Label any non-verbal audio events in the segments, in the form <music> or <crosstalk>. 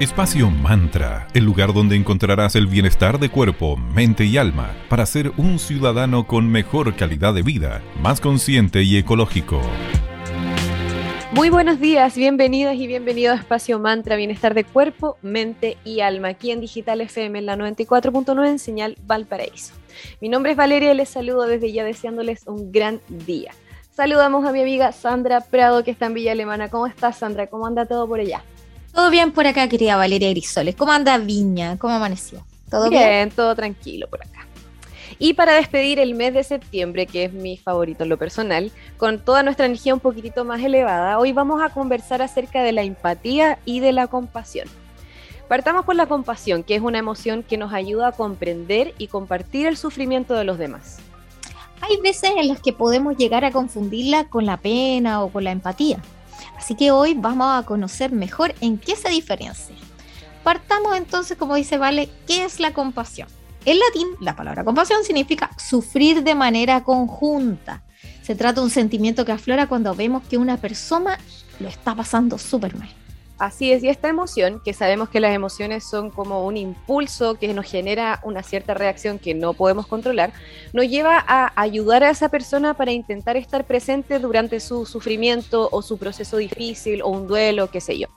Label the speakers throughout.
Speaker 1: Espacio Mantra, el lugar donde encontrarás el bienestar de cuerpo, mente y alma para ser un ciudadano con mejor calidad de vida, más consciente y ecológico.
Speaker 2: Muy buenos días, bienvenidas y bienvenidos a Espacio Mantra, bienestar de cuerpo, mente y alma, aquí en Digital FM en la 94.9 en señal Valparaíso. Mi nombre es Valeria y les saludo desde ya deseándoles un gran día. Saludamos a mi amiga Sandra Prado que está en Villa Alemana. ¿Cómo estás Sandra? ¿Cómo anda todo por allá?
Speaker 3: Todo bien por acá, querida Valeria Grisoles. ¿Cómo anda Viña? ¿Cómo amaneció?
Speaker 2: ¿Todo bien? todo tranquilo por acá. Y para despedir el mes de septiembre, que es mi favorito en lo personal, con toda nuestra energía un poquitito más elevada, hoy vamos a conversar acerca de la empatía y de la compasión. Partamos por la compasión, que es una emoción que nos ayuda a comprender y compartir el sufrimiento de los demás.
Speaker 3: Hay veces en las que podemos llegar a confundirla con la pena o con la empatía. Así que hoy vamos a conocer mejor en qué se diferencia. Partamos entonces, como dice Vale, ¿qué es la compasión? En latín, la palabra compasión significa sufrir de manera conjunta. Se trata de un sentimiento que aflora cuando vemos que una persona lo está pasando súper mal.
Speaker 2: Así es, y esta emoción, que sabemos que las emociones son como un impulso que nos genera una cierta reacción que no podemos controlar, nos lleva a ayudar a esa persona para intentar estar presente durante su sufrimiento o su proceso difícil o un duelo, qué sé yo.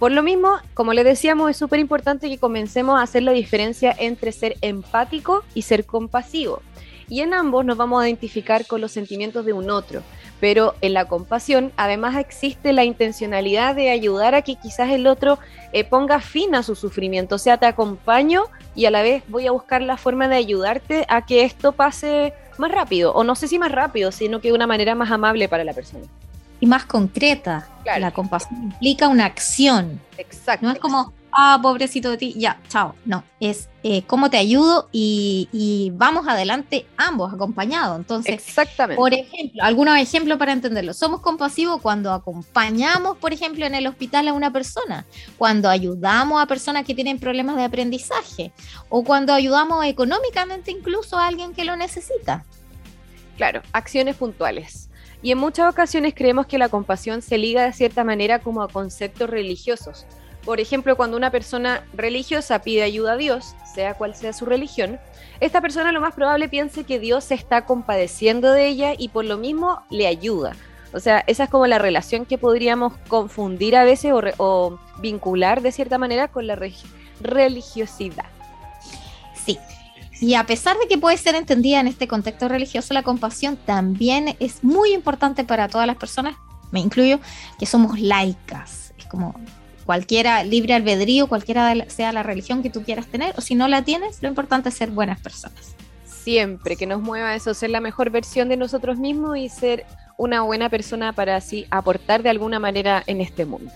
Speaker 2: Por lo mismo, como le decíamos, es súper importante que comencemos a hacer la diferencia entre ser empático y ser compasivo. Y en ambos nos vamos a identificar con los sentimientos de un otro pero en la compasión además existe la intencionalidad de ayudar a que quizás el otro eh, ponga fin a su sufrimiento, o sea, te acompaño y a la vez voy a buscar la forma de ayudarte a que esto pase más rápido, o no sé si más rápido, sino que de una manera más amable para la persona.
Speaker 3: Y más concreta. La compasión implica una acción.
Speaker 2: Exacto.
Speaker 3: No es como, ah, pobrecito de ti, ya, chao. No, es eh, cómo te ayudo y, vamos adelante ambos acompañados. Entonces,
Speaker 2: Exactamente.
Speaker 3: por ejemplo, algunos ejemplos para entenderlo. Somos compasivos cuando acompañamos, por ejemplo, en el hospital a una persona, cuando ayudamos a personas que tienen problemas de aprendizaje o cuando ayudamos económicamente incluso a alguien que lo necesita.
Speaker 2: Claro, acciones puntuales. Y en muchas ocasiones creemos que la compasión se liga de cierta manera como a conceptos religiosos por ejemplo, cuando una persona religiosa pide ayuda a Dios, sea cual sea su religión, esta persona lo más probable piense que Dios se está compadeciendo de ella y por lo mismo le ayuda. O sea, esa es como la relación que podríamos confundir a veces o, vincular de cierta manera con la religiosidad.
Speaker 3: Sí, y a pesar de que puede ser entendida en este contexto religioso, la compasión también es muy importante para todas las personas, me incluyo, que somos laicas. Es como cualquiera, libre albedrío, cualquiera sea la religión que tú quieras tener, o si no la tienes, lo importante es ser buenas personas.
Speaker 2: Siempre que nos mueva eso, ser la mejor versión de nosotros mismos y ser una buena persona para así aportar de alguna manera en este mundo.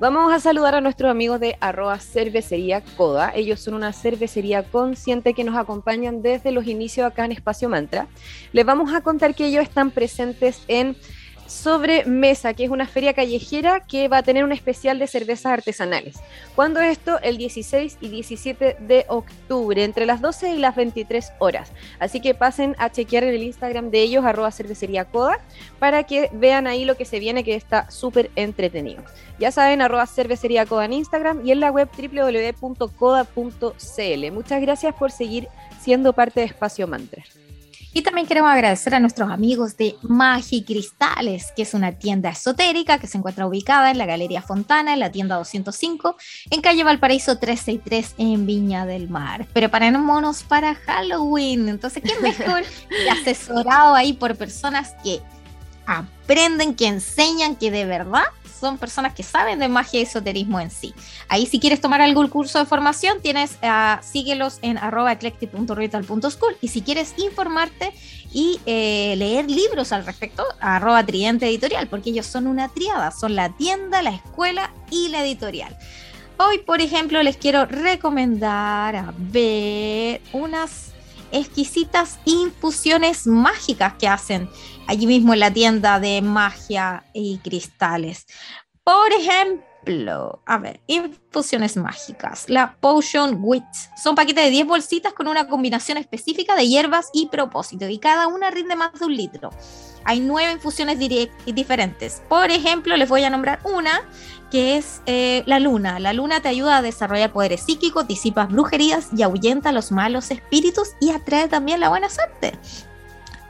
Speaker 2: Vamos a saludar a nuestros amigos de arroba cervecería Coda. Ellos son una cervecería consciente que nos acompañan desde los inicios acá en Espacio Mantra. Les vamos a contar que ellos están presentes en sobre Mesa, que es una feria callejera que va a tener un especial de cervezas artesanales. ¿Cuándo esto? El 16 y 17 de octubre, entre las 12 y las 23 horas. Así que pasen a chequear en el Instagram de ellos, arroba cervecería coda, para que vean ahí lo que se viene, que está súper entretenido. Ya saben, arroba cervecería coda en Instagram y en la web www.coda.cl. Muchas gracias por seguir siendo parte de Espacio Mantra.
Speaker 3: Y también queremos agradecer a nuestros amigos de Magi Cristales, que es una tienda esotérica que se encuentra ubicada en la Galería Fontana, en la tienda 205, en calle Valparaíso 363, en Viña del Mar. Preparémonos para Halloween. Entonces, ¿qué mejor y asesorado ahí por personas que aprenden, que enseñan, que de verdad son personas que saben de magia y esoterismo en sí. Ahí si quieres tomar algún curso de formación, tienes, uh, síguelos en arroba eclectic.ritual.school y si quieres informarte y eh, leer libros al respecto, arroba tridente editorial, porque ellos son una triada, son la tienda, la escuela y la editorial. Hoy, por ejemplo, les quiero recomendar a ver unas exquisitas infusiones mágicas que hacen allí mismo en la tienda de magia y cristales. Por ejemplo, a ver, infusiones mágicas. La Potion Wit. Son paquetes de 10 bolsitas con una combinación específica de hierbas y propósito. Y cada una rinde más de un litro. Hay nueve infusiones diferentes. Por ejemplo, les voy a nombrar una que es eh, la luna. La luna te ayuda a desarrollar poderes psíquicos, disipas brujerías y ahuyenta los malos espíritus y atrae también la buena suerte.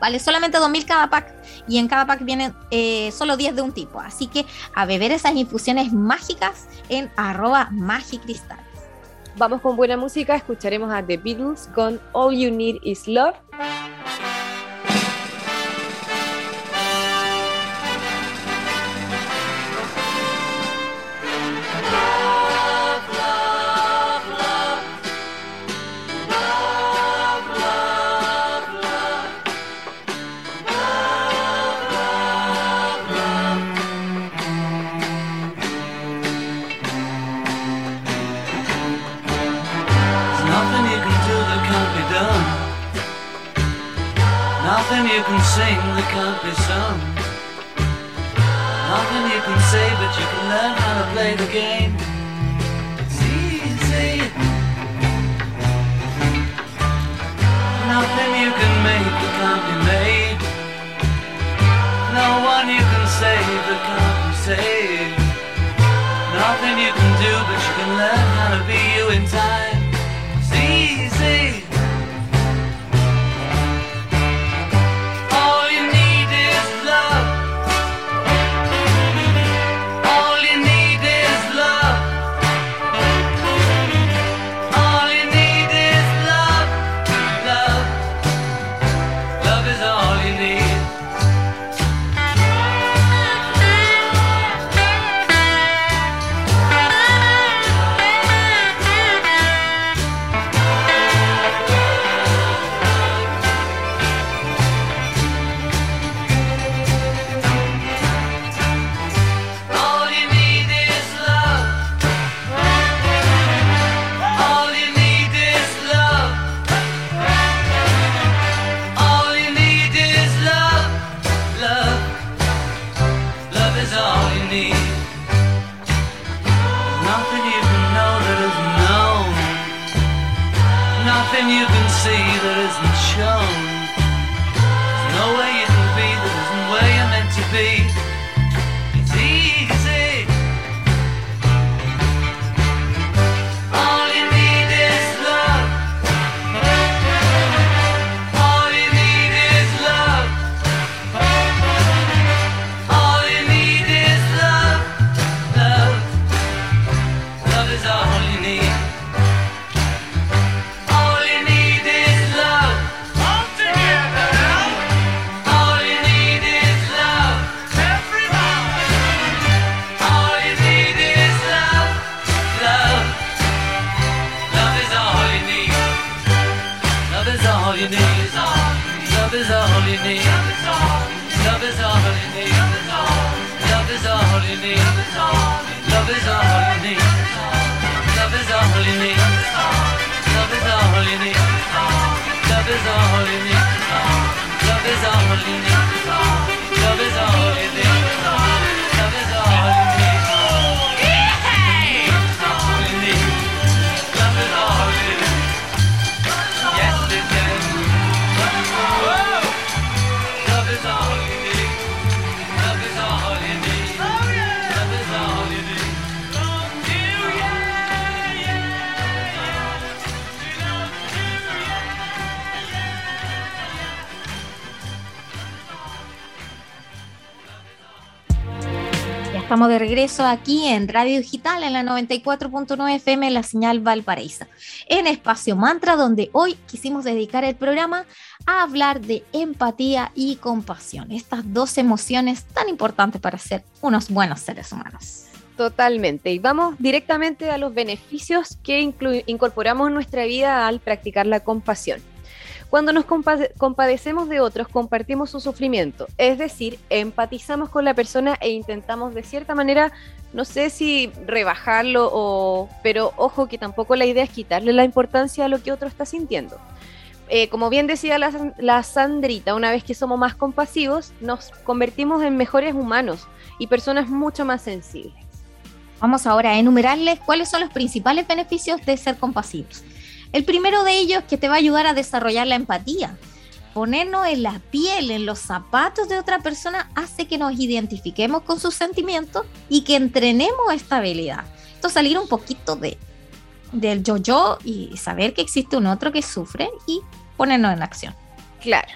Speaker 3: Vale solamente 2.000 cada pack y en cada pack vienen eh, solo 10 de un tipo. Así que a beber esas infusiones mágicas en arroba magicristales.
Speaker 4: Vamos con buena música, escucharemos a The Beatles con All You Need Is Love.
Speaker 3: De regreso aquí en Radio Digital en la 94.9 FM, la señal Valparaíso, en Espacio Mantra, donde hoy quisimos dedicar el programa a hablar de empatía y compasión, estas dos emociones tan importantes para ser unos buenos seres humanos.
Speaker 4: Totalmente. Y vamos directamente a los beneficios que incorporamos en nuestra vida al practicar la compasión. Cuando nos compadecemos de otros, compartimos su sufrimiento, es decir, empatizamos con la persona e intentamos de cierta manera, no sé si rebajarlo o, pero ojo que tampoco la idea es quitarle la importancia a lo que otro está sintiendo. Eh, como bien decía la, la Sandrita, una vez que somos más compasivos, nos convertimos en mejores humanos y personas mucho más sensibles.
Speaker 3: Vamos ahora a enumerarles cuáles son los principales beneficios de ser compasivos. El primero de ellos que te va a ayudar a desarrollar la empatía. Ponernos en la piel, en los zapatos de otra persona, hace que nos identifiquemos con sus sentimientos y que entrenemos esta habilidad. Esto salir un poquito de, del yo-yo y saber que existe un otro que sufre y ponernos en acción.
Speaker 2: Claro.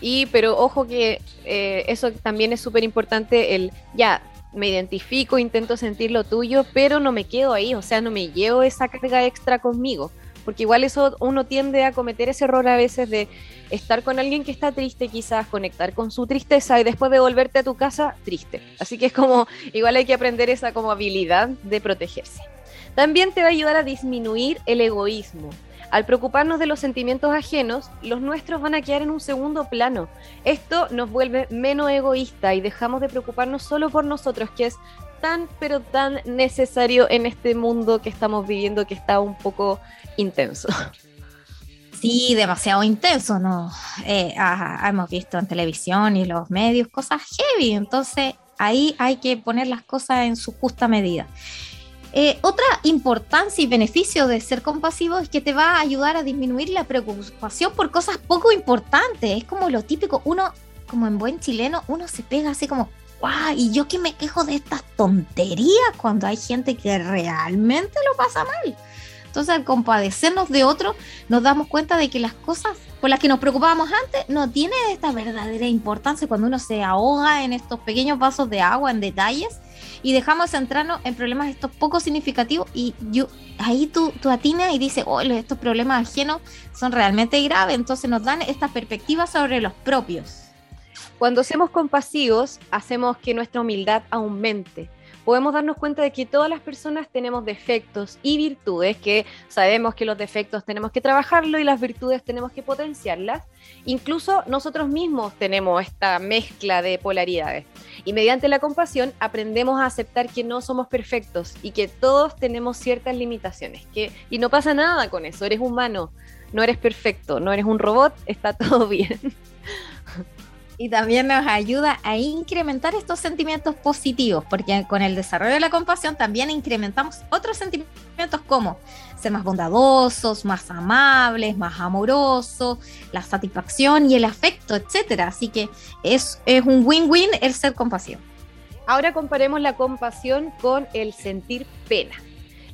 Speaker 2: Y pero ojo que eh, eso también es súper importante, el ya me identifico, intento sentir lo tuyo, pero no me quedo ahí, o sea, no me llevo esa carga extra conmigo, porque igual eso uno tiende a cometer ese error a veces de estar con alguien que está triste, quizás conectar con su tristeza y después de volverte a tu casa triste. Así que es como, igual hay que aprender esa como habilidad de protegerse. También te va a ayudar a disminuir el egoísmo. Al preocuparnos de los sentimientos ajenos, los nuestros van a quedar en un segundo plano. Esto nos vuelve menos egoísta y dejamos de preocuparnos solo por nosotros, que es tan pero tan necesario en este mundo que estamos viviendo que está un poco intenso.
Speaker 3: Sí, demasiado intenso, ¿no? Eh, hemos visto en televisión y los medios cosas heavy, entonces ahí hay que poner las cosas en su justa medida. Eh, otra importancia y beneficio de ser compasivo es que te va a ayudar a disminuir la preocupación por cosas poco importantes. Es como lo típico, uno, como en buen chileno, uno se pega así como, ¡guau! Y yo que me quejo de estas tonterías cuando hay gente que realmente lo pasa mal. Entonces, al compadecernos de otro, nos damos cuenta de que las cosas por las que nos preocupábamos antes no tienen esta verdadera importancia cuando uno se ahoga en estos pequeños vasos de agua, en detalles y dejamos centrarnos en problemas estos poco significativos y yo ahí tú, tú atinas y dices, oh, estos problemas ajenos son realmente graves, entonces nos dan esta perspectiva sobre los propios.
Speaker 2: Cuando somos compasivos, hacemos que nuestra humildad aumente podemos darnos cuenta de que todas las personas tenemos defectos y virtudes, que sabemos que los defectos tenemos que trabajarlo y las virtudes tenemos que potenciarlas. Incluso nosotros mismos tenemos esta mezcla de polaridades. Y mediante la compasión aprendemos a aceptar que no somos perfectos y que todos tenemos ciertas limitaciones. Que, y no pasa nada con eso, eres humano, no eres perfecto, no eres un robot, está <laughs> todo bien.
Speaker 3: Y también nos ayuda a incrementar estos sentimientos positivos, porque con el desarrollo de la compasión también incrementamos otros sentimientos como ser más bondadosos, más amables, más amorosos, la satisfacción y el afecto, etcétera. Así que es, es un win-win el ser compasivo.
Speaker 2: Ahora comparemos la compasión con el sentir pena.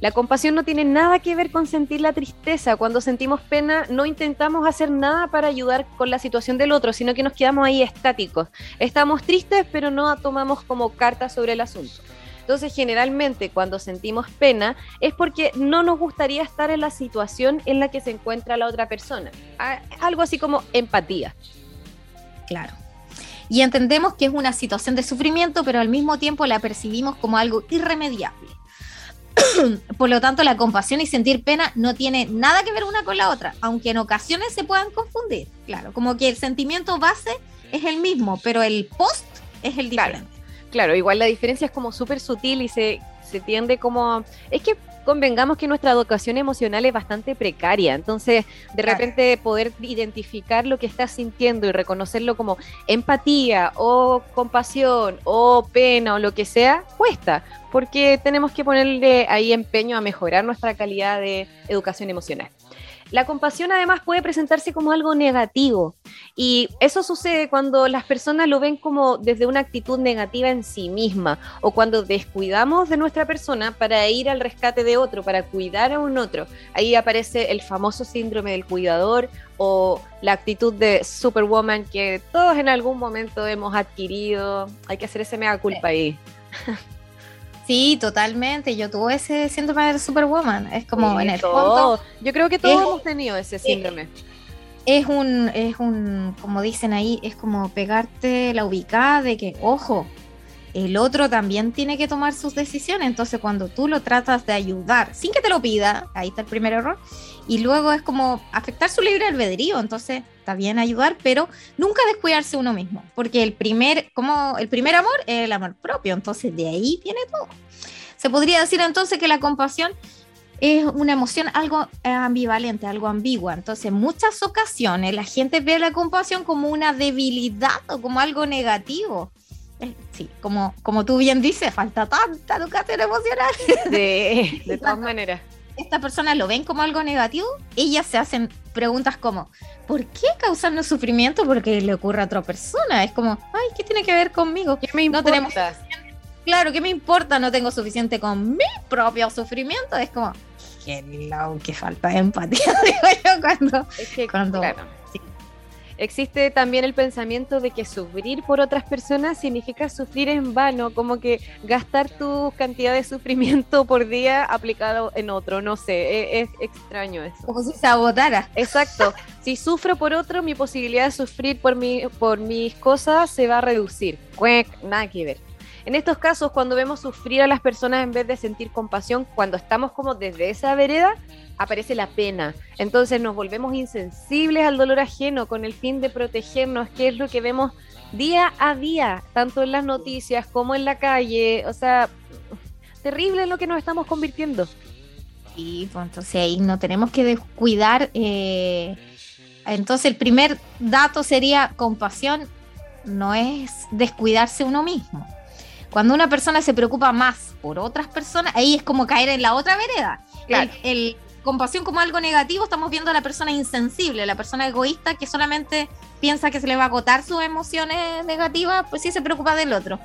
Speaker 2: La compasión no tiene nada que ver con sentir la tristeza. Cuando sentimos pena no intentamos hacer nada para ayudar con la situación del otro, sino que nos quedamos ahí estáticos. Estamos tristes, pero no tomamos como carta sobre el asunto. Entonces, generalmente cuando sentimos pena es porque no nos gustaría estar en la situación en la que se encuentra la otra persona. Algo así como empatía.
Speaker 3: Claro. Y entendemos que es una situación de sufrimiento, pero al mismo tiempo la percibimos como algo irremediable. <coughs> Por lo tanto, la compasión y sentir pena no tiene nada que ver una con la otra, aunque en ocasiones se puedan confundir. Claro, como que el sentimiento base es el mismo, pero el post es el diferente.
Speaker 2: Claro, igual la diferencia es como súper sutil y se, se tiende como... Es que convengamos que nuestra educación emocional es bastante precaria, entonces de repente poder identificar lo que estás sintiendo y reconocerlo como empatía o compasión o pena o lo que sea, cuesta, porque tenemos que ponerle ahí empeño a mejorar nuestra calidad de educación emocional. La compasión además puede presentarse como algo negativo y eso sucede cuando las personas lo ven como desde una actitud negativa en sí misma o cuando descuidamos de nuestra persona para ir al rescate de otro, para cuidar a un otro. Ahí aparece el famoso síndrome del cuidador o la actitud de Superwoman que todos en algún momento hemos adquirido. Hay que hacer ese mega culpa ahí.
Speaker 3: Sí, totalmente. Yo tuve ese síndrome de Superwoman. Es como en el fondo.
Speaker 2: Yo creo que todos hemos tenido ese síndrome.
Speaker 3: Es un, es un, como dicen ahí, es como pegarte la ubicada de que, ojo, el otro también tiene que tomar sus decisiones. Entonces, cuando tú lo tratas de ayudar sin que te lo pida, ahí está el primer error. Y luego es como afectar su libre albedrío. Entonces, está bien ayudar, pero nunca descuidarse uno mismo. Porque el primer, como el primer amor es el amor propio. Entonces, de ahí viene todo. Se podría decir entonces que la compasión es una emoción algo ambivalente, algo ambigua. Entonces, en muchas ocasiones la gente ve la compasión como una debilidad o como algo negativo eh, sí, como, como tú bien dices, falta tanta educación emocional.
Speaker 2: De, de <laughs> todas maneras.
Speaker 3: Estas personas lo ven como algo negativo, ellas se hacen preguntas como, ¿por qué causarnos sufrimiento porque le ocurre a otra persona? Es como, ay, ¿qué tiene que ver conmigo?
Speaker 2: ¿Qué me importa?
Speaker 3: No tenemos Claro, ¿qué me importa? No tengo suficiente con mi propio sufrimiento. Es como, hello, que falta de empatía, <laughs> digo yo, cuando...
Speaker 2: Es que,
Speaker 3: Cuando-
Speaker 2: claro.
Speaker 3: sí.
Speaker 2: Existe también el pensamiento de que sufrir por otras personas significa sufrir en vano, como que gastar tu cantidad de sufrimiento por día aplicado en otro, no sé, e- es, extraño eso.
Speaker 3: Como si se agotara.
Speaker 2: Exacto, si sufro por otro, mi posibilidad de sufrir por, mi, por mis cosas se va a reducir. Cuec, nada que ver. En estos casos, cuando vemos sufrir a las personas en vez de sentir compasión, cuando estamos como desde esa vereda, aparece la pena. Entonces nos volvemos insensibles al dolor ajeno con el fin de protegernos, que es lo que vemos día a día, tanto en las noticias como en la calle. O sea, terrible lo que nos estamos convirtiendo.
Speaker 3: Y pues entonces ahí no tenemos que descuidar. eh, entonces el primer dato sería compasión, no es descuidarse uno mismo. Cuando una persona se preocupa más por otras personas, ahí es como caer en la otra vereda.
Speaker 2: Claro.
Speaker 3: El, el compasión como algo negativo, estamos viendo a la persona insensible, la persona egoísta que solamente piensa que se le va a agotar sus emociones negativas, pues sí se preocupa del otro.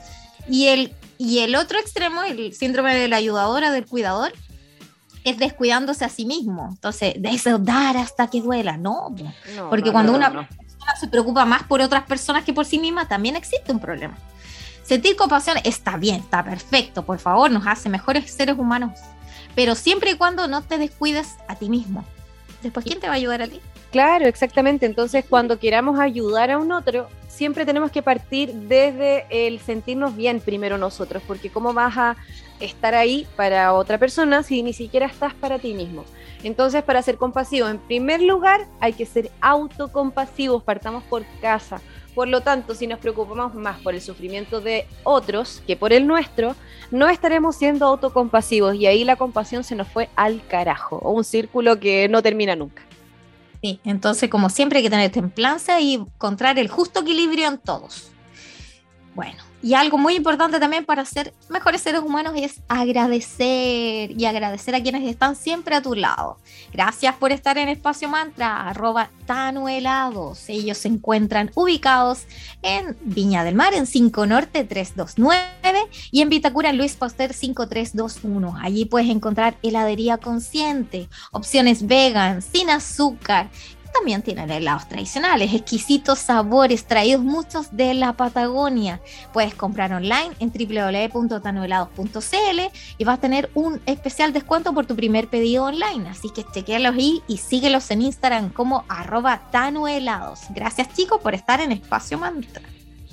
Speaker 3: Y el, y el otro extremo, el síndrome de la ayudadora, del cuidador, es descuidándose a sí mismo. Entonces, de eso dar hasta que duela, no.
Speaker 2: No,
Speaker 3: Porque
Speaker 2: no,
Speaker 3: cuando
Speaker 2: no,
Speaker 3: una persona se preocupa más por otras personas que por sí misma, también existe un problema. Sentir compasión está bien, está perfecto, por favor, nos hace mejores seres humanos. Pero siempre y cuando no te descuides a ti mismo. Después, ¿quién te va a ayudar a ti?
Speaker 2: Claro, exactamente. Entonces, cuando queramos ayudar a un otro, siempre tenemos que partir desde el sentirnos bien primero nosotros, porque ¿cómo vas a estar ahí para otra persona si ni siquiera estás para ti mismo? Entonces, para ser compasivo, en primer lugar, hay que ser autocompasivos, partamos por casa. Por lo tanto, si nos preocupamos más por el sufrimiento de otros que por el nuestro, no estaremos siendo autocompasivos y ahí la compasión se nos fue al carajo, o un círculo que no termina nunca.
Speaker 3: Sí, entonces como siempre hay que tener templanza y encontrar el justo equilibrio en todos. Bueno, y algo muy importante también para ser mejores seres humanos es agradecer y agradecer a quienes están siempre a tu lado. Gracias por estar en Espacio Mantra, arroba tanuelados. Ellos se encuentran ubicados en Viña del Mar, en 5 Norte 329 y en Vitacura, Luis Pasteur 5321. Allí puedes encontrar heladería consciente, opciones vegan, sin azúcar. También tienen helados tradicionales, exquisitos sabores traídos muchos de la Patagonia. Puedes comprar online en www.tanuhelados.cl y vas a tener un especial descuento por tu primer pedido online. Así que chequealos ahí y síguelos en Instagram como arroba. Gracias chicos por estar en Espacio Mantra.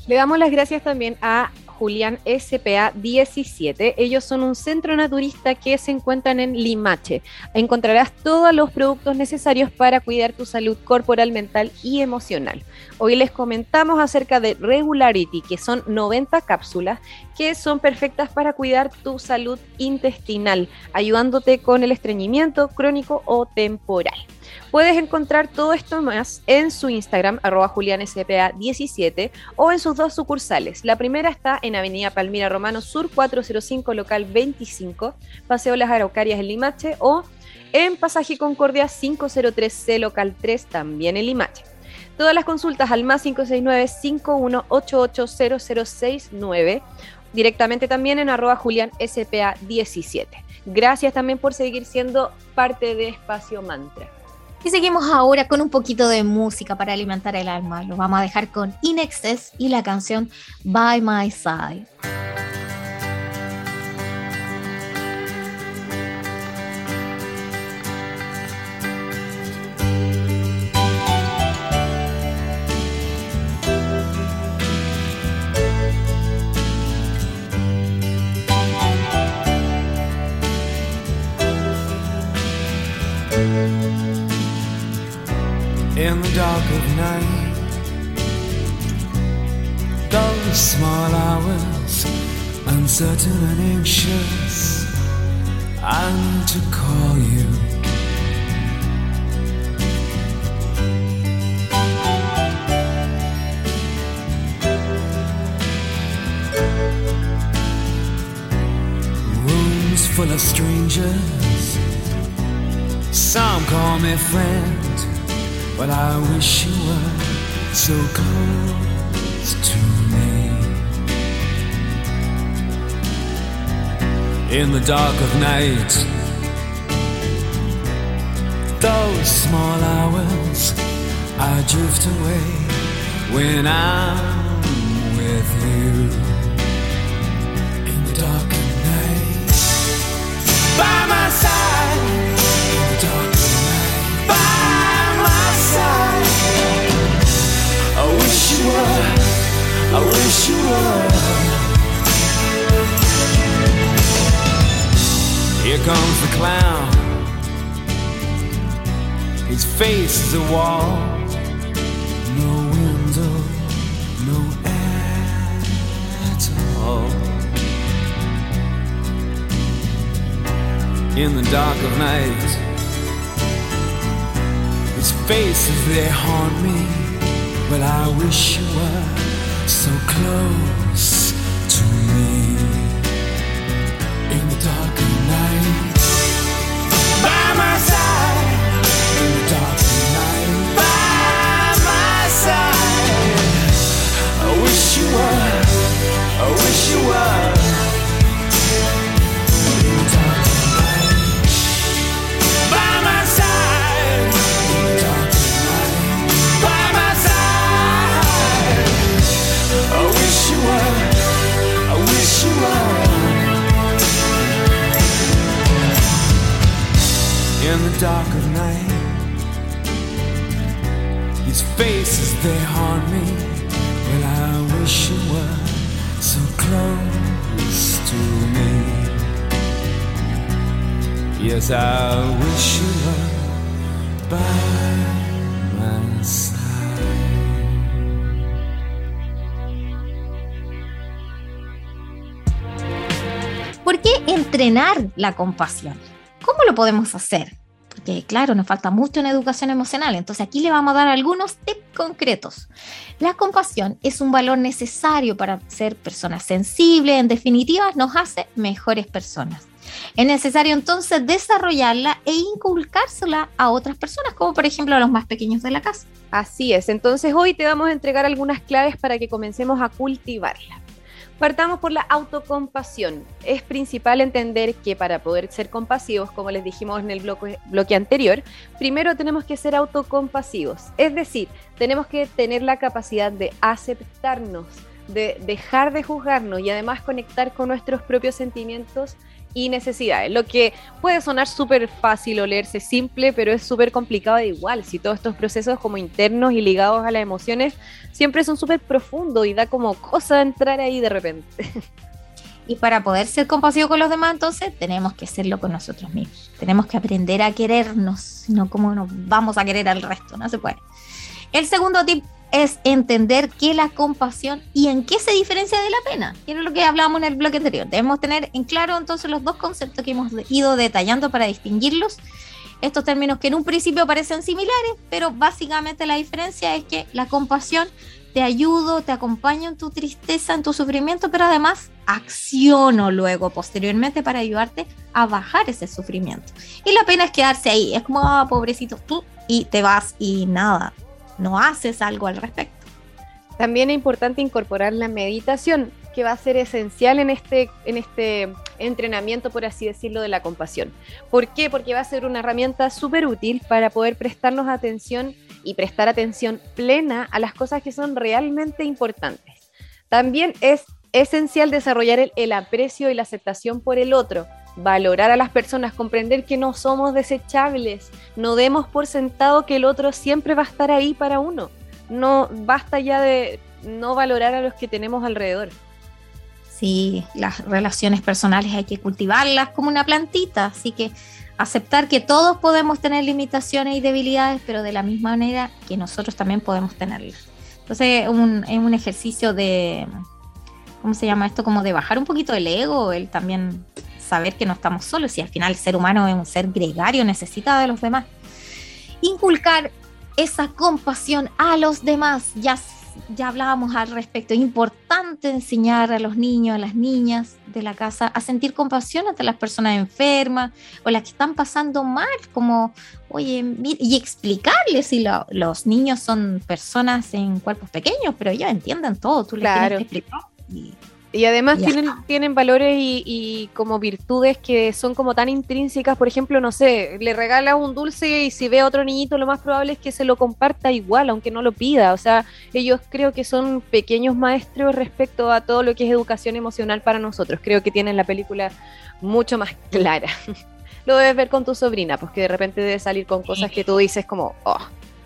Speaker 2: Le damos las gracias también a Julián SPA 17. Ellos son un centro naturista que se encuentran en Limache. Encontrarás todos los productos necesarios para cuidar tu salud corporal, mental y emocional. Hoy les comentamos acerca de Regularity, que son 90 cápsulas que son perfectas para cuidar tu salud intestinal, ayudándote con el estreñimiento crónico o temporal. Puedes encontrar todo esto más en su Instagram, arroba julianspa17, o en sus dos sucursales. La primera está en Avenida Palmira Romano Sur 405, local 25, Paseo Las Araucarias en Limache, o en Pasaje Concordia 503C, local 3, también en Limache. Todas las consultas al más 569-5188-0069, directamente también en arroba julianspa17. Gracias también por seguir siendo parte de Espacio Mantra.
Speaker 3: Y seguimos ahora con un poquito de música para alimentar el alma. Lo vamos a dejar con In Excess y la canción By My Side.
Speaker 5: and anxious. I need to call you. Rooms full of strangers. Some call me friend, but I wish you were so close to me. In the dark of night, those small hours I drift away when I'm with you. In the dark of night, by my side. In the dark of night, by my side. I wish you were. I wish you were. Here comes the clown. His face is a wall. No window, no air at all. In the dark of night, his faces they haunt me. But I wish you were so close I wish you were. In the dark of night. His faces they haunt me. Well, I wish you were so close to me. Yes, I wish you were by my side.
Speaker 3: ¿Por qué entrenar la compasión? ¿Cómo lo podemos hacer? Porque claro, nos falta mucho en educación emocional, entonces aquí le vamos a dar algunos tips concretos. La compasión es un valor necesario para ser personas sensibles, en definitiva nos hace mejores personas. Es necesario entonces desarrollarla e inculcársela a otras personas, como por ejemplo a los más pequeños de la casa.
Speaker 2: Así es, entonces hoy te vamos a entregar algunas claves para que comencemos a cultivarla. Partamos por la autocompasión. Es principal entender que para poder ser compasivos, como les dijimos en el bloque, anterior, primero tenemos que ser autocompasivos. Es decir, tenemos que tener la capacidad de aceptarnos, de dejar de juzgarnos y además conectar con nuestros propios sentimientos y necesidades. Lo que puede sonar súper fácil o leerse simple, pero es súper complicado de igual. Si todos estos procesos como internos y ligados a las emociones siempre son súper profundos y da como cosa entrar ahí de repente. <laughs>
Speaker 3: Y para poder ser compasivos con los demás, entonces tenemos que serlo con nosotros mismos. Tenemos que aprender a querernos, no como nos vamos a querer al resto, no se puede. El segundo tip es entender qué es la compasión y en qué se diferencia de la pena. Y es lo que hablábamos en el bloque anterior. Debemos tener en claro entonces los dos conceptos que hemos ido detallando para distinguirlos. Estos términos que en un principio parecen similares, pero básicamente la diferencia es que la compasión te ayudo, te acompaño en tu tristeza, en tu sufrimiento, pero además acciono luego, posteriormente, para ayudarte a bajar ese sufrimiento. Y la pena es quedarse ahí, es como, ah, pobrecito, tú, y te vas y nada, no haces algo al respecto.
Speaker 2: También es importante incorporar la meditación, que va a ser esencial en este, en este entrenamiento, por así decirlo, de la compasión. ¿Por qué? Porque va a ser una herramienta súper útil para poder prestarnos atención y prestar atención plena a las cosas que son realmente importantes. También es esencial desarrollar el, el aprecio y la aceptación por el otro, valorar a las personas, comprender que no somos desechables, no demos por sentado que el otro siempre va a estar ahí para uno. No basta ya de no valorar a los que tenemos alrededor.
Speaker 3: Sí, las relaciones personales hay que cultivarlas como una plantita, así que aceptar que todos podemos tener limitaciones y debilidades, pero de la misma manera que nosotros también podemos tenerlas. Entonces es un, ejercicio de, ¿cómo se llama esto? Como de bajar un poquito el ego, el también saber que no estamos solos y al final el ser humano es un ser gregario, necesita de los demás. Inculcar esa compasión a los demás, ya ya hablábamos al respecto, es importante enseñar a los niños, a las niñas de la casa a sentir compasión ante las personas enfermas o las que están pasando mal, como, oye, y explicarles si lo- los niños son personas en cuerpos pequeños, pero ellos entienden todo, tú les
Speaker 2: Claro.
Speaker 3: tienes que explicar. y-
Speaker 2: Y además tienen, tienen valores y, y como virtudes que son como tan intrínsecas. Por ejemplo, no sé, le regalas un dulce y si ve a otro niñito, lo más probable es que se lo comparta igual, aunque no lo pida. O sea, ellos creo que son pequeños maestros respecto a todo lo que es educación emocional para nosotros. Creo que tienen la película mucho más <laughs> clara. lo debes ver con tu sobrina, pues que de repente debe salir con cosas que tú dices como, oh,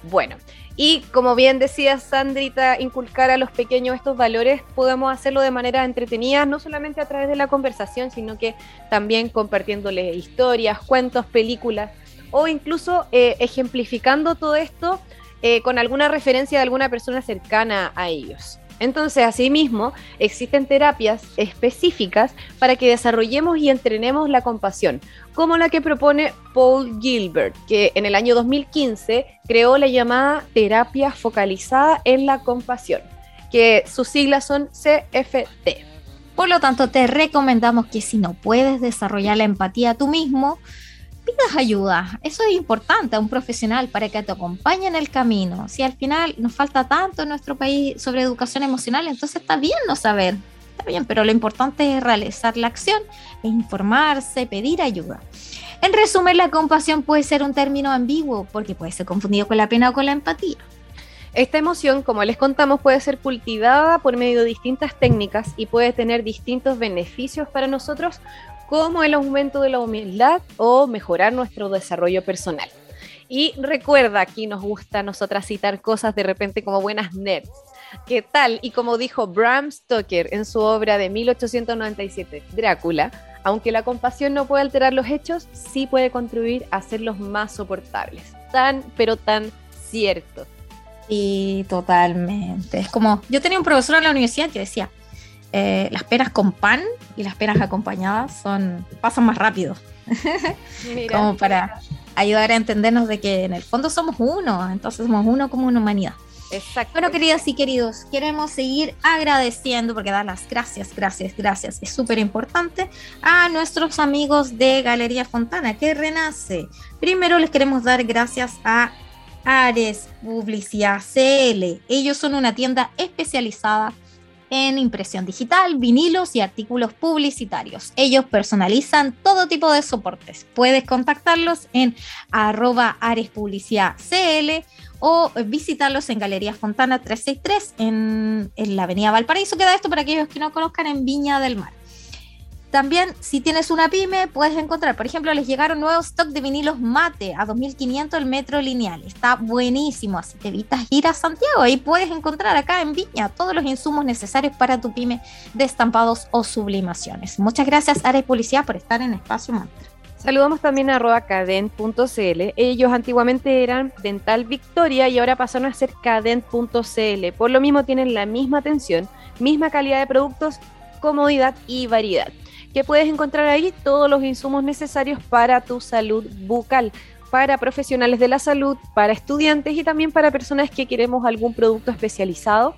Speaker 2: bueno. Y como bien decía Sandrita, inculcar a los pequeños estos valores, podemos hacerlo de manera entretenida, no solamente a través de la conversación, sino que también compartiéndoles historias, cuentos, películas, o incluso eh, ejemplificando todo esto eh, con alguna referencia de alguna persona cercana a ellos. Entonces, asimismo, existen terapias específicas para que desarrollemos y entrenemos la compasión, como la que propone Paul Gilbert, que en el año 2015 creó la llamada terapia focalizada en la compasión, que sus siglas son CFT.
Speaker 3: Por lo tanto, te recomendamos que si no puedes desarrollar la empatía tú mismo, pidas ayuda. Eso es importante a un profesional para que te acompañe en el camino. Si al final nos falta tanto en nuestro país sobre educación emocional, entonces está bien no saber. Está bien, pero lo importante es realizar la acción informarse, pedir ayuda. En resumen, la compasión puede ser un término ambiguo porque puede ser confundido con la pena o con la empatía.
Speaker 2: Esta emoción, como les contamos, puede ser cultivada por medio de distintas técnicas y puede tener distintos beneficios para nosotros, como el aumento de la humildad o mejorar nuestro desarrollo personal. Y recuerda, aquí nos gusta a nosotras citar cosas de repente como buenas nerds. ¿Qué tal? Y como dijo Bram Stoker en su obra de 1897, Drácula, aunque la compasión no puede alterar los hechos, sí puede contribuir a hacerlos más soportables. Tan, pero tan cierto.
Speaker 3: Sí, totalmente. Es como, yo tenía un profesor en la universidad que decía, eh, las peras con pan y las peras acompañadas son pasan más rápido,
Speaker 2: Mira. <laughs>
Speaker 3: como para ayudar a entendernos de que en el fondo somos uno, entonces somos uno como una humanidad.
Speaker 2: Exacto.
Speaker 3: Bueno, queridas y queridos, queremos seguir agradeciendo, porque dar las gracias, gracias, gracias, es súper importante, a nuestros amigos de Galería Fontana, que renace. Primero les queremos dar gracias a Ares Publicidad CL. Ellos son una tienda especializada en impresión digital, vinilos y artículos publicitarios. Ellos personalizan todo tipo de soportes. Puedes contactarlos en arroba Ares Publicidad CL o visitarlos en Galería Fontana 363 en, en la Avenida Valparaíso. Queda esto para aquellos que no conozcan en Viña del Mar. También, si tienes una pyme, puedes encontrar, por ejemplo, les llegaron nuevos stock de vinilos mate a 2500 el metro lineal. Está buenísimo, así te evitas ir a Santiago. Ahí puedes encontrar acá en Viña todos los insumos necesarios para tu pyme de estampados o sublimaciones. Muchas gracias, Área Policía, por estar en Espacio Mantra.
Speaker 2: Saludamos también a arroba cadent.cl. Ellos antiguamente eran Dental Victoria y ahora pasaron a ser cadent.cl. Por lo mismo tienen la misma atención, misma calidad de productos, comodidad y variedad. Que puedes encontrar ahí todos los insumos necesarios para tu salud bucal, para profesionales de la salud, para estudiantes y también para personas que queremos algún producto especializado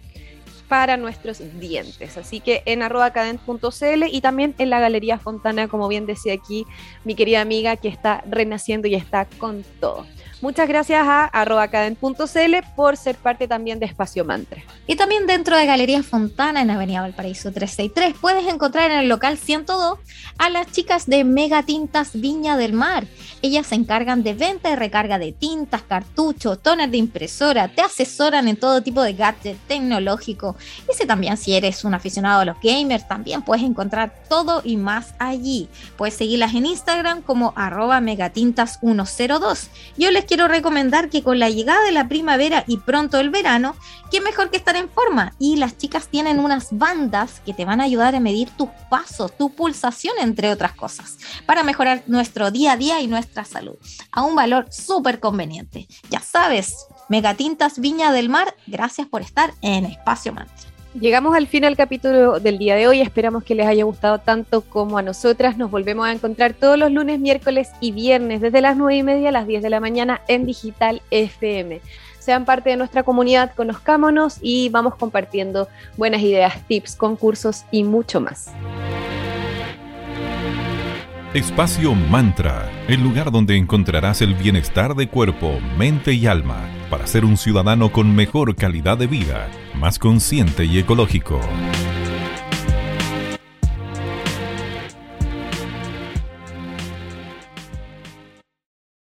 Speaker 2: para nuestros dientes. Así que en cadent.cl y también en la Galería Fontana, como bien decía aquí mi querida amiga que está renaciendo y está con todo. Muchas gracias a arroba cadent.cl por ser parte también de Espacio Mantra.
Speaker 3: Y también dentro de Galería Fontana en Avenida Valparaíso 363 puedes encontrar en el local 102 a las chicas de Mega Tintas Viña del Mar. Ellas se encargan de venta y recarga de tintas, cartuchos, toner de impresora, te asesoran en todo tipo de gadget tecnológico. Y si también si eres un aficionado a los gamers, también puedes encontrar todo y más allí. Puedes seguirlas en Instagram como arroba megatintas102. Yo les quiero recomendar que con la llegada de la primavera y pronto el verano, qué mejor que estar en forma. Y las chicas tienen unas bandas que te van a ayudar a medir tus pasos, tu pulsación, entre otras cosas, para mejorar nuestro día a día y nuestra salud, a un valor súper conveniente. Ya sabes, Megatintas Viña del Mar, gracias por estar en Espacio Mantra.
Speaker 2: Llegamos al fin del capítulo del día de hoy. Esperamos que les haya gustado tanto como a nosotras. Nos volvemos a encontrar todos los lunes, miércoles y viernes desde las 9 y media a las 10 de la mañana en Digital FM. sean parte de nuestra comunidad, conozcámonos y vamos compartiendo buenas ideas, tips, concursos y mucho más.
Speaker 1: Espacio Mantra, el lugar donde encontrarás el bienestar de cuerpo, mente y alma para ser un ciudadano con mejor calidad de vida, más consciente y ecológico.